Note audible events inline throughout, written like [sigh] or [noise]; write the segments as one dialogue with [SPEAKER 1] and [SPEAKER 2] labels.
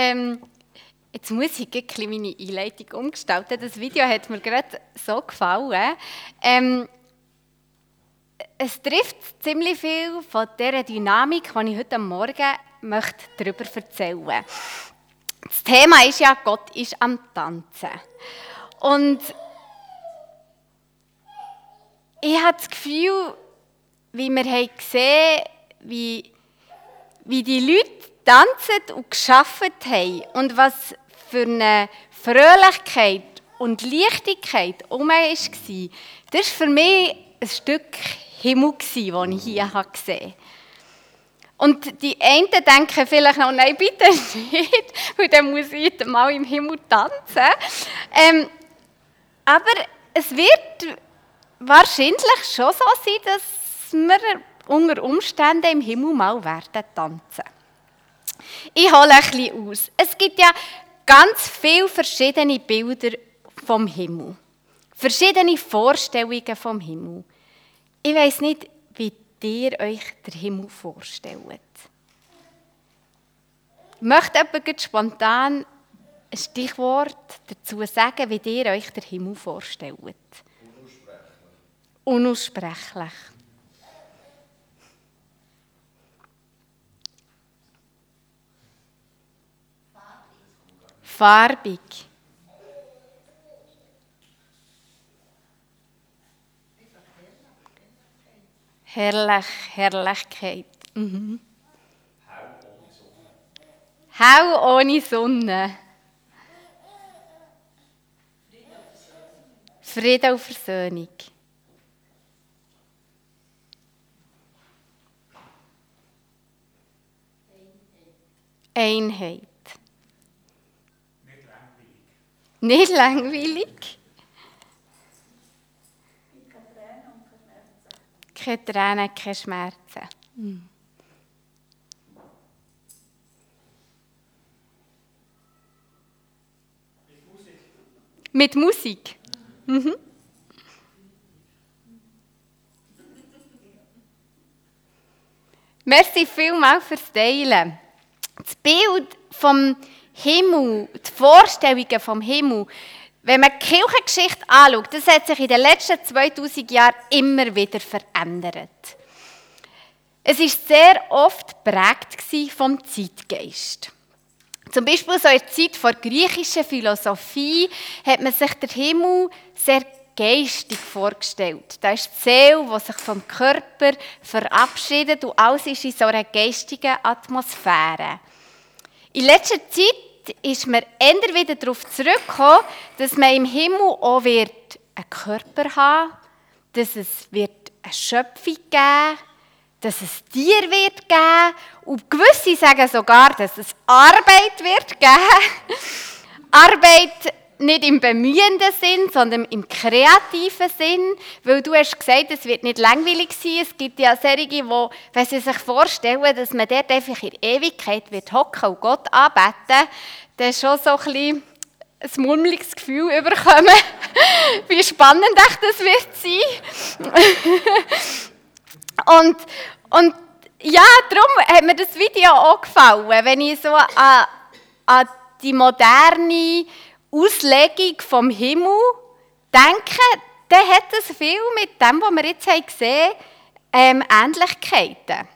[SPEAKER 1] Ähm, jetzt muss ich ein meine Einleitung umgestalten. Das Video hat mir gerade so gefallen. Ähm, es trifft ziemlich viel von dieser Dynamik, die ich heute Morgen möchte darüber erzählen möchte. Das Thema ist ja, Gott ist am Tanzen. Und ich habe das Gefühl, wie wir haben gesehen wie, wie die Leute tanzen und geschaffen haben und was für eine Fröhlichkeit und Leichtigkeit um war, das war für mich ein Stück Himmel, das ich hier gesehen habe. Und die einen denken vielleicht noch, nein, bitte [laughs] nicht, weil dann muss ich mal im Himmel tanzen. Ähm, aber es wird wahrscheinlich schon so sein, dass wir unter Umständen im Himmel mal werden tanzen. Ich hole ein bisschen aus. Es gibt ja ganz viele verschiedene Bilder vom Himmel. Verschiedene Vorstellungen vom Himmel. Ich weiß nicht, wie ihr euch den Himmel vorstellt. Möchte jemand spontan ein Stichwort dazu sagen, wie ihr euch den Himmel vorstellt? Unaussprechlich. Unaussprechlich. Farbig. Herrlich, Herrlichkeit. Mhm. Hell ohne Sonne. Friede und Versöhnung. Einheit. Nicht langweilig. Keine Tränen, keine Schmerzen. Mhm. Mit Musik. Mhm. Merci vielmals fürs Teilen. Das Bild vom Himmel, die Vorstellungen vom Himmel, wenn man die Kirchengeschichte anschaut, das hat sich in den letzten 2000 Jahren immer wieder verändert. Es ist sehr oft prägt vom Zeitgeist. Zum Beispiel so in der Zeit vor griechischer Philosophie hat man sich den Himmel sehr geistig vorgestellt. Da ist die Seele, die sich vom Körper verabschiedet und alles ist in so einer geistigen Atmosphäre. In letzter Zeit ist man eher wieder darauf zurückgekommen, dass man im Himmel auch wird einen Körper haben dass es wird eine Schöpfung geben dass es Tier wird geben und gewisse sagen sogar, dass es Arbeit wird geben. [laughs] Arbeit nicht im bemühenden Sinn, sondern im kreativen Sinn, weil du hast gesagt, es wird nicht langweilig sein. Es gibt ja solche, die, wenn sie sich vorstellen, dass man dort einfach in Ewigkeit wird hocken und Gott anbeten, dann schon so ein bisschen ein mulmiges Gefühl überkommen, [laughs] wie spannend das wird sein. [laughs] und, und ja, darum hat mir das Video auch gefallen, wenn ich so an, an die moderne Auslegung vom Himmel denke, dann hat es viel mit dem, was wir jetzt haben gesehen haben, ähm, Ähnlichkeiten.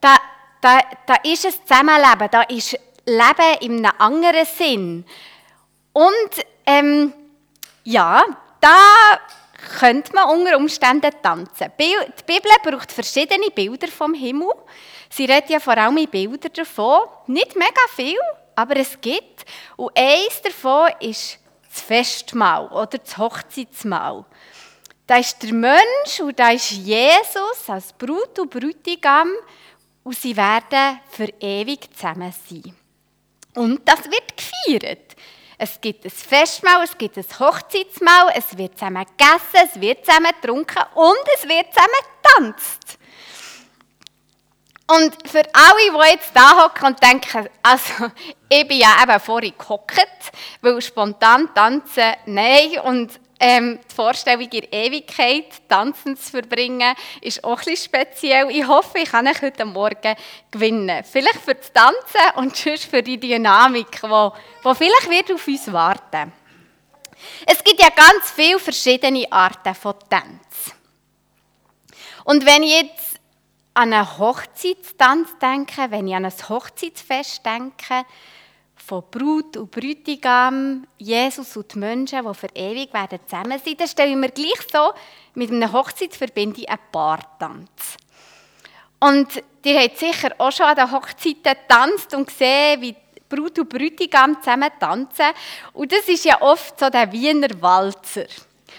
[SPEAKER 1] Da, da, da ist ein Zusammenleben, da ist Leben in einem anderen Sinn. Und ähm, ja, da könnte man unter Umständen tanzen. Die Bibel braucht verschiedene Bilder vom Himmel. Sie redet ja vor allem in Bildern davon. Nicht mega viel, aber es gibt. Und eines davon ist das Festmahl oder das Hochzeitsmahl. Da ist der Mensch und da ist Jesus als Brut und Bräutigam und sie werden für ewig zusammen sein. Und das wird gefeiert. Es gibt ein Festmahl, es gibt ein Hochzeitsmahl, es wird zusammen gegessen, es wird zusammen getrunken und es wird zusammen getanzt. Und für alle, die jetzt da hocken und denken, also [laughs] ich bin ja eben vorhin gehockt, weil spontan tanzen, nein, und ähm, die Vorstellung in Ewigkeit, tanzen zu verbringen, ist auch bisschen speziell. Ich hoffe, ich kann euch heute Morgen gewinnen. Vielleicht für das Tanzen und sonst für die Dynamik, die, die vielleicht wird auf uns warten Es gibt ja ganz viele verschiedene Arten von Tanz. Und wenn ich jetzt an einen Hochzeitstanz denke, wenn ich an ein Hochzeitsfest denke, von Brut und Bräutigam, Jesus und die Menschen, die für ewig werden zusammen sein, dann stelle ich mir gleich so mit einer Hochzeitsverbindung einen Paartanz. Und ihr habt sicher auch schon an den Hochzeiten getanzt und gesehen, wie Brut und Bräutigam zusammen tanzen. Und das ist ja oft so der Wiener Walzer.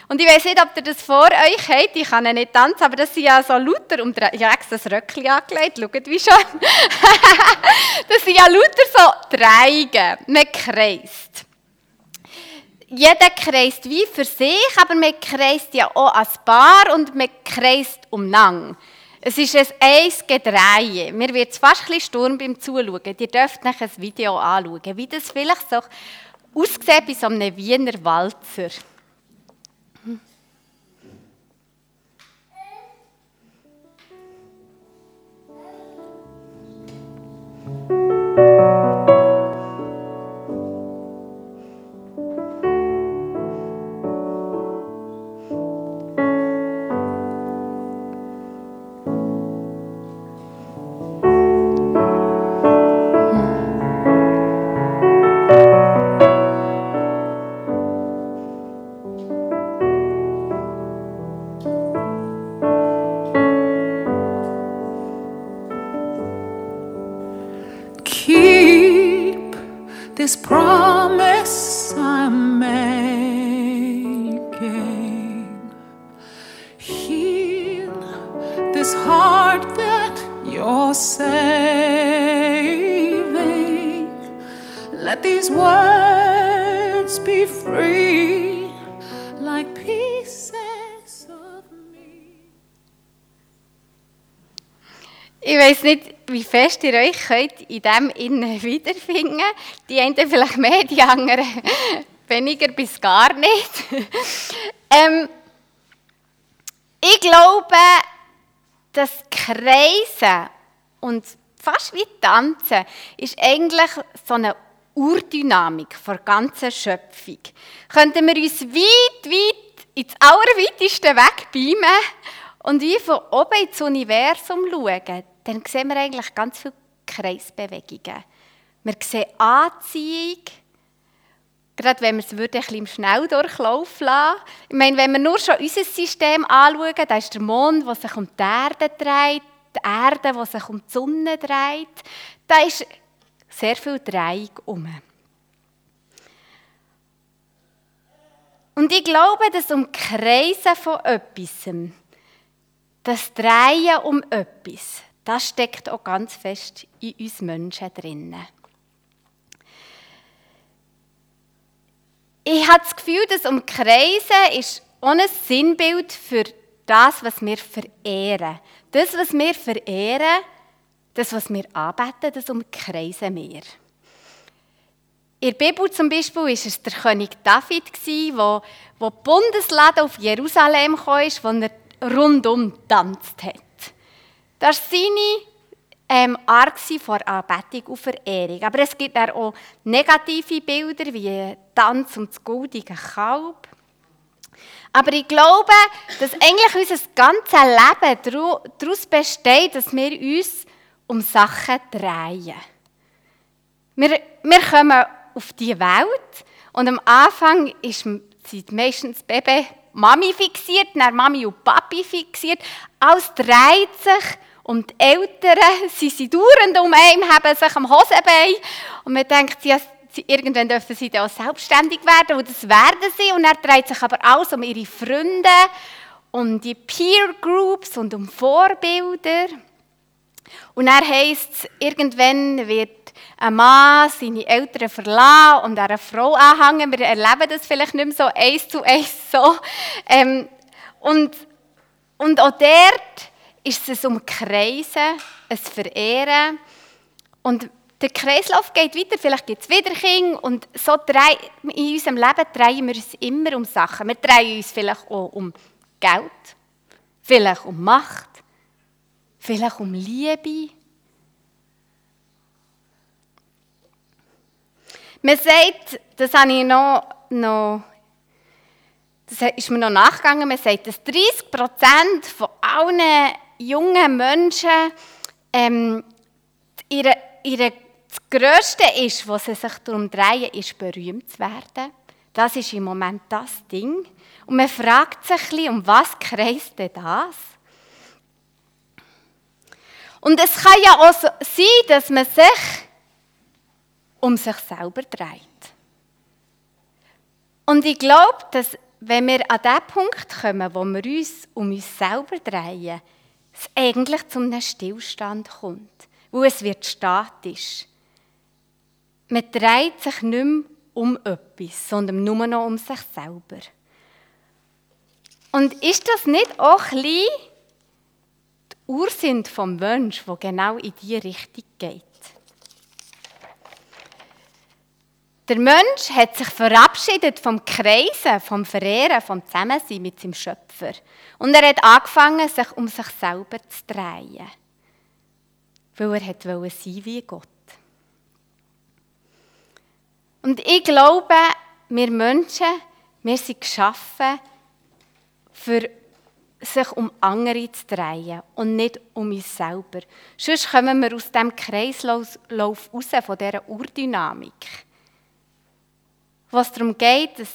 [SPEAKER 1] Und ich weiß nicht, ob ihr das vor euch habt, ich kann ja nicht tanzen, aber das sind ja so lauter, um ich habe extra das Röckchen angelegt, schaut wie schön. [laughs] das sind ja lauter so Dreiecken, man kreist. Jeder kreist wie für sich, aber man kreist ja auch als Paar und man kreist umeinander. Es ist ein eins Gedrehe. Mir wird es fast ein Sturm beim Zuschauen. Ihr dürft euch ein Video anschauen, wie das vielleicht so aussieht bei so einem Wiener Walzer.
[SPEAKER 2] This promise I'm making. Heal this heart that you're saving. Let these words be free like pieces of me.
[SPEAKER 1] Ich weiß nicht, wie fest ihr euch könnt in dem innen wiederfinden. Die einen vielleicht mehr, die anderen [laughs] weniger bis gar nicht. [laughs] ähm, ich glaube, das Kreisen und fast wie Tanzen ist eigentlich so eine Urdynamik der ganzen Schöpfung. Könnten wir uns weit, weit ins allerweiteste wegbeamen und wie von oben ins Universum schauen, dann sehen wir eigentlich ganz viele Kreisbewegungen. Wir sehen Anziehung, gerade wenn wir es würde, ein bisschen im Schnelldurchlauf lassen. Ich meine, wenn wir nur schon unser System anschauen, da ist der Mond, der sich um die Erde dreht, die Erde, die sich um die Sonne dreht, da ist sehr viel Drehung um. Und ich glaube, dass um Kreisen von etwas, das Drehen um etwas, das steckt auch ganz fest in uns Menschen drinnen. Ich habe das Gefühl, dass Umkreisen ist ein Sinnbild für das, was wir verehren. Das, was wir verehren, das, was wir anbeten, das umkreisen wir. In der Bibel zum Beispiel war es der König David, der, der Bundeslade auf Jerusalem kam, wo er rundum tanzt hat. Das war seine ähm, Art vor Anbetung und Verehrung. Aber es gibt auch negative Bilder wie Tanz und das goldige Kalb. Aber ich glaube, dass eigentlich unser ganzes Leben daraus besteht, dass wir uns um Sachen drehen. Wir, wir kommen auf die Welt und am Anfang ist, sind meistens Baby Mami fixiert, dann Mami und Papi fixiert. Alles dreht sich und die Eltern, [laughs] sie sind dauernd um einen, haben sich am Hosenbein. Und man denkt, ja, irgendwann dürfen sie dann selbstständig werden. Und das werden sie. Und er dreht sich aber alles um ihre Freunde, um die Peer Groups und um Vorbilder. Und er heisst irgendwann wird ein Mann seine Eltern verlassen und eine Frau anhängen. Wir erleben das vielleicht nicht mehr so eins zu eins so. Ähm, und, und auch dort ist es um Kreisen, ein Verehren. Und der Kreislauf geht weiter, vielleicht gibt es wieder Kinder und so drei, in unserem Leben drehen wir uns immer um Sachen. Wir drehen uns vielleicht auch um Geld, vielleicht um Macht, vielleicht um Liebe. Man sagt, das habe ich noch, noch das ist mir noch nachgegangen, man sagt, dass 30 Prozent von allen jungen Menschen ähm, ihre, ihre, das Größte ist, was sie sich darum drehen, ist berühmt zu werden. Das ist im Moment das Ding. Und man fragt sich ein bisschen, um was kreist denn das? Und es kann ja auch sein, dass man sich um sich selber dreht. Und ich glaube, dass wenn wir an den Punkt kommen, wo wir uns um uns selber drehen, es eigentlich zu einem Stillstand kommt, wo es wird statisch. Man dreht sich nicht mehr um etwas, sondern nur noch um sich selber. Und ist das nicht auch ein bisschen die Ursinn vom Wunsch, der genau in diese Richtung geht? Der Mensch hat sich verabschiedet vom Kreisen, vom Verehren, vom Zusammensein mit seinem Schöpfer. Und er hat angefangen, sich um sich selber zu drehen. Weil er wollte sein wie Gott. Und ich glaube, wir Menschen, wir sind geschaffen, für sich um andere zu drehen und nicht um uns selber. Sonst kommen wir aus dem Kreislauf raus, von dieser Urdynamik wo es darum geht, dass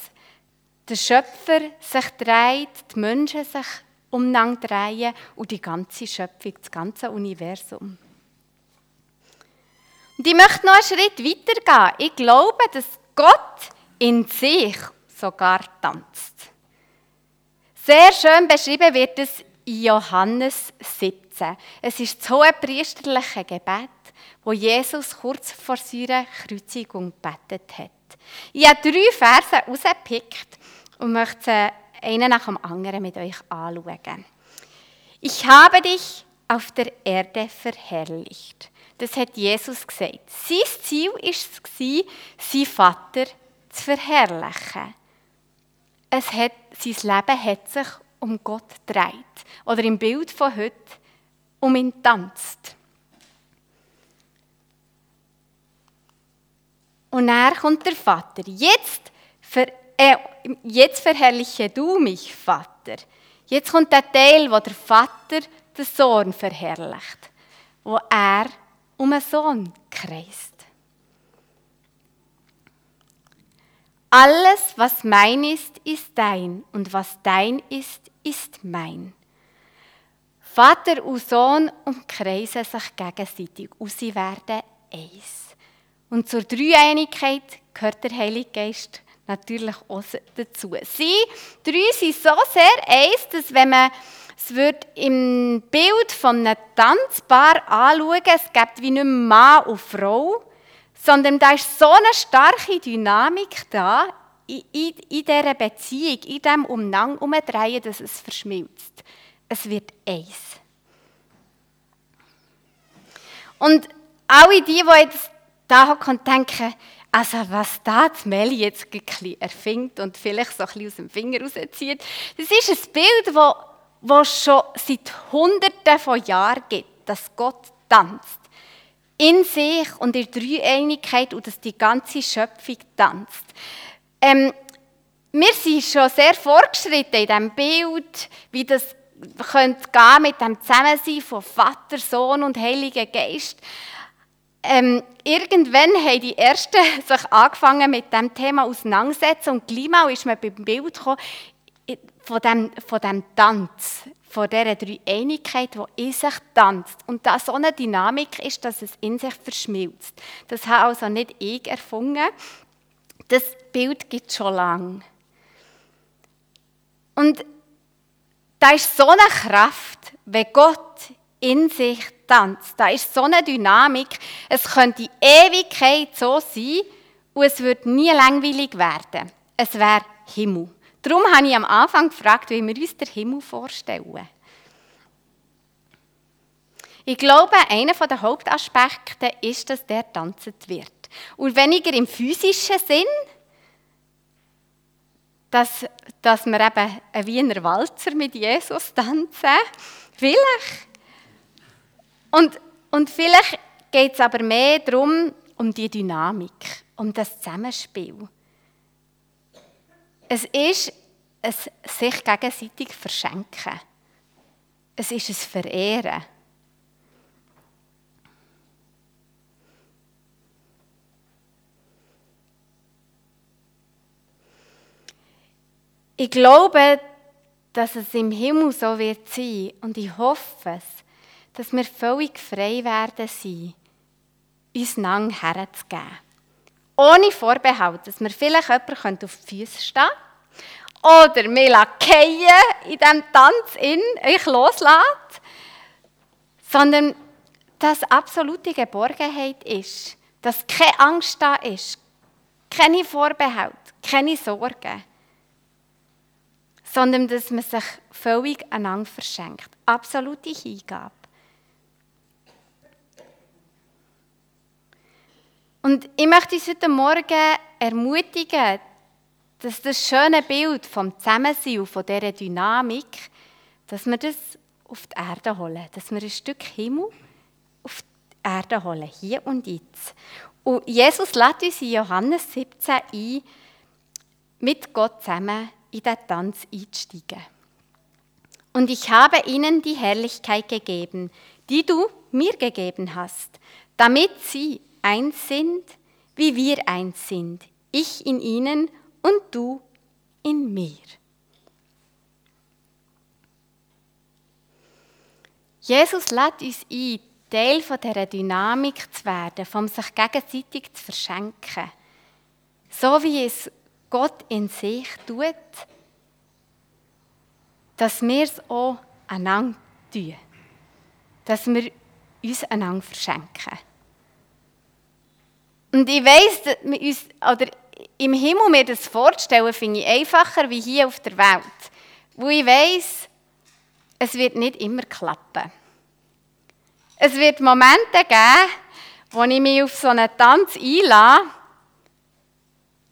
[SPEAKER 1] der Schöpfer sich dreht, die Menschen sich umeinander drehen und die ganze Schöpfung, das ganze Universum. Und ich möchte noch einen Schritt weitergehen. Ich glaube, dass Gott in sich sogar tanzt. Sehr schön beschrieben wird es in Johannes 17. Es ist das hohe priesterliche Gebet, wo Jesus kurz vor seiner Kreuzigung betet hat. Ich habe drei Verse herausgepickt und möchte einen nach dem anderen mit euch anschauen. Ich habe dich auf der Erde verherrlicht. Das hat Jesus gesagt. Sein Ziel war es, seinen Vater zu verherrlichen. Es hat, sein Leben hat sich um Gott gedreht. Oder im Bild von heute um ihn tanzt. Und er kommt der Vater. Jetzt, ver, äh, jetzt verherrliche du mich, Vater. Jetzt kommt der Teil, wo der Vater den Sohn verherrlicht, wo er um einen Sohn kreist. Alles, was mein ist, ist dein, und was dein ist, ist mein. Vater und Sohn umkreisen sich gegenseitig und sie werden eins. Und zur Dreieinigkeit gehört der Heilige Geist natürlich auch dazu. Sie drei sind so sehr eins, dass wenn man es wird im Bild von einem Tanzpaar anschauen, es gibt wie nicht Mann und Frau, sondern da ist so eine starke Dynamik da in, in, in dieser Beziehung, in diesem Umnang umdrehen, dass es verschmilzt. Es wird eins. Und alle die, die jetzt da hocken und denken, also was da das Meli jetzt erfindet und vielleicht so ein bisschen aus dem Finger rauszieht, das ist ein Bild, das wo schon seit Hunderten von Jahren gibt, dass Gott tanzt. In sich und in der Dreieinigkeit und dass die ganze Schöpfung tanzt. Ähm, wir sind schon sehr fortgeschritten in diesem Bild, wie das könnte gehen mit dem Zusammensein von Vater, Sohn und Heiligen Geist. Ähm, irgendwann haben die Ersten [laughs] sich angefangen mit dem Thema auseinandersetzen und gleich mal ist man beim Bild gekommen, von dem, von dem Tanz, von dieser Dreieinigkeit, die in sich tanzt. Und da so eine Dynamik ist, dass es in sich verschmilzt. Das habe also nicht ich erfunden. Das Bild gibt es schon lange. Und da ist so eine Kraft, wenn Gott in sich tanzt. Da ist so eine Dynamik. Es könnte Ewigkeit so sein und es wird nie langweilig werden. Es wäre Himmel. Darum habe ich am Anfang gefragt, wie wir uns den Himmel vorstellen. Ich glaube, einer der Hauptaspekte ist, dass der tanzt wird. Und weniger im physischen Sinn, dass, dass wir eben ein Wiener Walzer mit Jesus tanzen. Vielleicht. Und, und vielleicht geht es aber mehr darum, um die Dynamik, um das Zusammenspiel. Es ist ein sich gegenseitig verschenken. Es ist ein Verehren. Ich glaube, dass es im Himmel so wird sein und ich hoffe es, dass wir völlig frei werden sein, uns lang herzugeben. Ohne Vorbehalt, dass wir vielleicht jemanden auf die Füße stehen oder mir fallen in diesem Tanz in euch loslässt, sondern dass absolute Geborgenheit ist, dass keine Angst da ist, keine Vorbehalt, keine Sorgen sondern dass man sich völlig einander verschenkt. Absolute Hingabe. Und ich möchte uns heute Morgen ermutigen, dass das schöne Bild vom Zusammensein und von dieser Dynamik, dass wir das auf die Erde holen, dass wir ein Stück Himmel auf die Erde holen, hier und jetzt. Und Jesus lädt uns in Johannes 17 ein, mit Gott zusammen in den Tanz einzusteigen. Und ich habe ihnen die Herrlichkeit gegeben, die du mir gegeben hast, damit sie eins sind, wie wir eins sind, ich in ihnen und du in mir. Jesus lädt uns ein, Teil von dieser Dynamik zu werden, vom sich gegenseitig zu verschenken. So wie es Gott in sich tut, dass wir es auch einander tun. Dass wir uns einander verschenken. Und ich weiss, dass wir uns, oder im Himmel mir das vorzustellen, finde ich einfacher wie hier auf der Welt. Wo ich weiss, es wird nicht immer klappen. Es wird Momente geben, wo ich mich auf so einen Tanz einlasse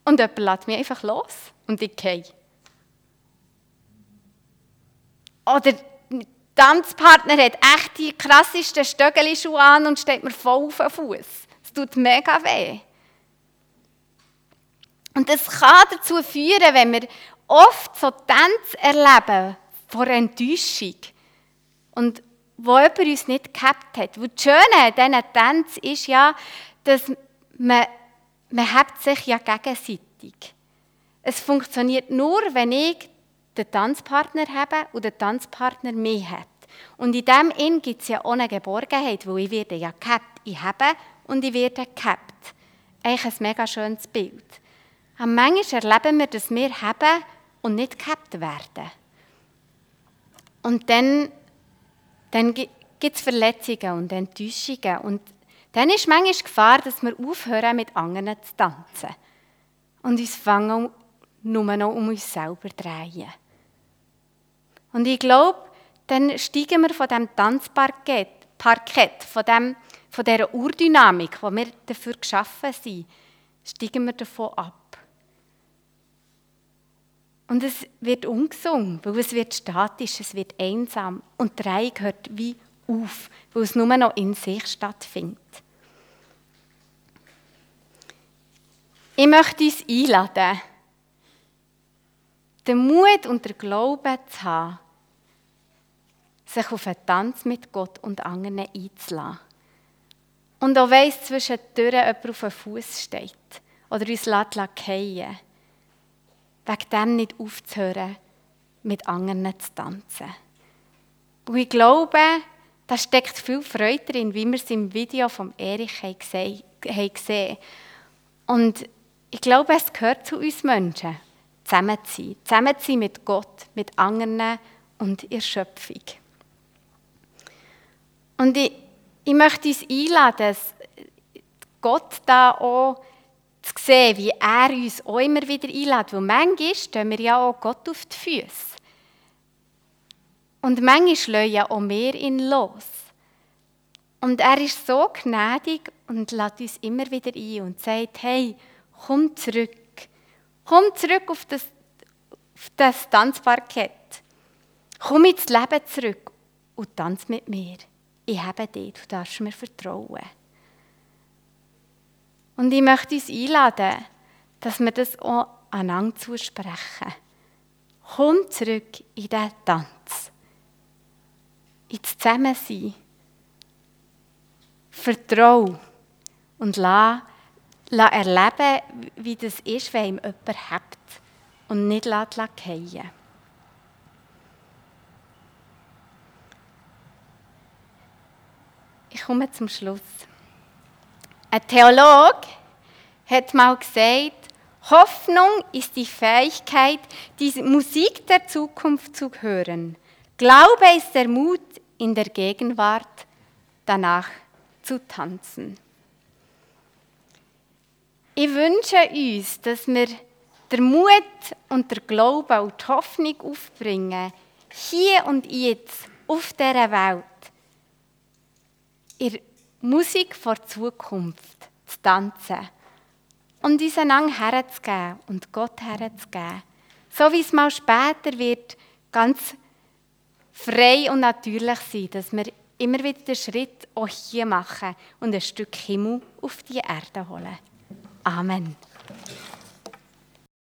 [SPEAKER 1] und jemand lässt mich einfach los und ich gehe. Oder der Tanzpartner hat echt die krassesten Stöckelschuhe an und steht mir voll auf den Fuß. Es tut mega weh. Und das kann dazu führen, wenn wir oft so Tänze erleben vor Enttäuschung und wo jemand uns nicht gehabt hat. Wo das Schöne an diesen Tänzen ist ja, dass man man hebt sich ja gegenseitig. Es funktioniert nur, wenn ich den Tanzpartner habe und der Tanzpartner mich hat. Und in dem Inn gibt es ja eine Geborgenheit, wo ich werde ja gehabt. Ich habe und ich werde gehabt. Eigentlich ein mega schönes Bild. Aber manchmal erleben wir, dass wir haben und nicht gehabt werden. Und dann, dann gibt es Verletzungen und Enttäuschungen und dann ist manchmal die Gefahr, dass wir aufhören, mit anderen zu tanzen. Und uns fangen nur noch um uns selber drehen. Und ich glaube, dann steigen wir von diesem Tanzparkett, Parkett, von, dem, von dieser Urdynamik, die wir dafür geschaffen sind, steigen wir davon ab. Und es wird ungesungen, weil es wird statisch, es wird einsam. Und die Reihe hört wie auf, weil es nur noch in sich stattfindet. Ich möchte uns einladen, den Mut und den Glauben zu haben, sich auf einen Tanz mit Gott und anderen einzulassen. Und auch weiss, zwischen den Türen jemand auf den Fuß steht oder uns lässt fallen. Wegen dem nicht aufzuhören, mit anderen zu tanzen. Und ich glaube, da steckt viel Freude drin, wie wir es im Video von Erich gesehen haben. Und ich glaube, es gehört zu uns Menschen, zusammen zu sein. Zusammen zu sein mit Gott, mit anderen und in Schöpfung. Und ich, ich möchte uns einladen, Gott da auch zu sehen, wie er uns auch immer wieder einlädt. Weil manchmal stehen wir ja auch Gott auf die Füße. Und manchmal schlagen ja auch wir ihn los. Und er ist so gnädig und lädt uns immer wieder ein und sagt, hey, komm zurück. Komm zurück auf das, auf das Tanzparkett. Komm ins Leben zurück und tanz mit mir. Ich habe dich, du darfst mir vertrauen. Und ich möchte uns einladen, dass wir das auch einander zusprechen. Komm zurück in diesen Tanz. Ins Zusammensein. Vertrau und lass erleben, wie das ist, wenn ihm jemand hebt und nicht lässt fallen. Ich komme zum Schluss. Ein Theologe hat mal gesagt, Hoffnung ist die Fähigkeit, die Musik der Zukunft zu hören. Glaube ist der Mut, in der Gegenwart danach zu tanzen. Ich wünsche uns, dass wir den Mut und der Glaube und die Hoffnung aufbringen, hier und jetzt auf dieser Welt, in Musik vor Zukunft zu tanzen und uns einander herzugeben und Gott herzugeben. So wie es mal später wird, ganz frei und natürlich sein, dass wir immer wieder den Schritt auch hier machen und ein Stück Himmel auf die Erde holen. Amen.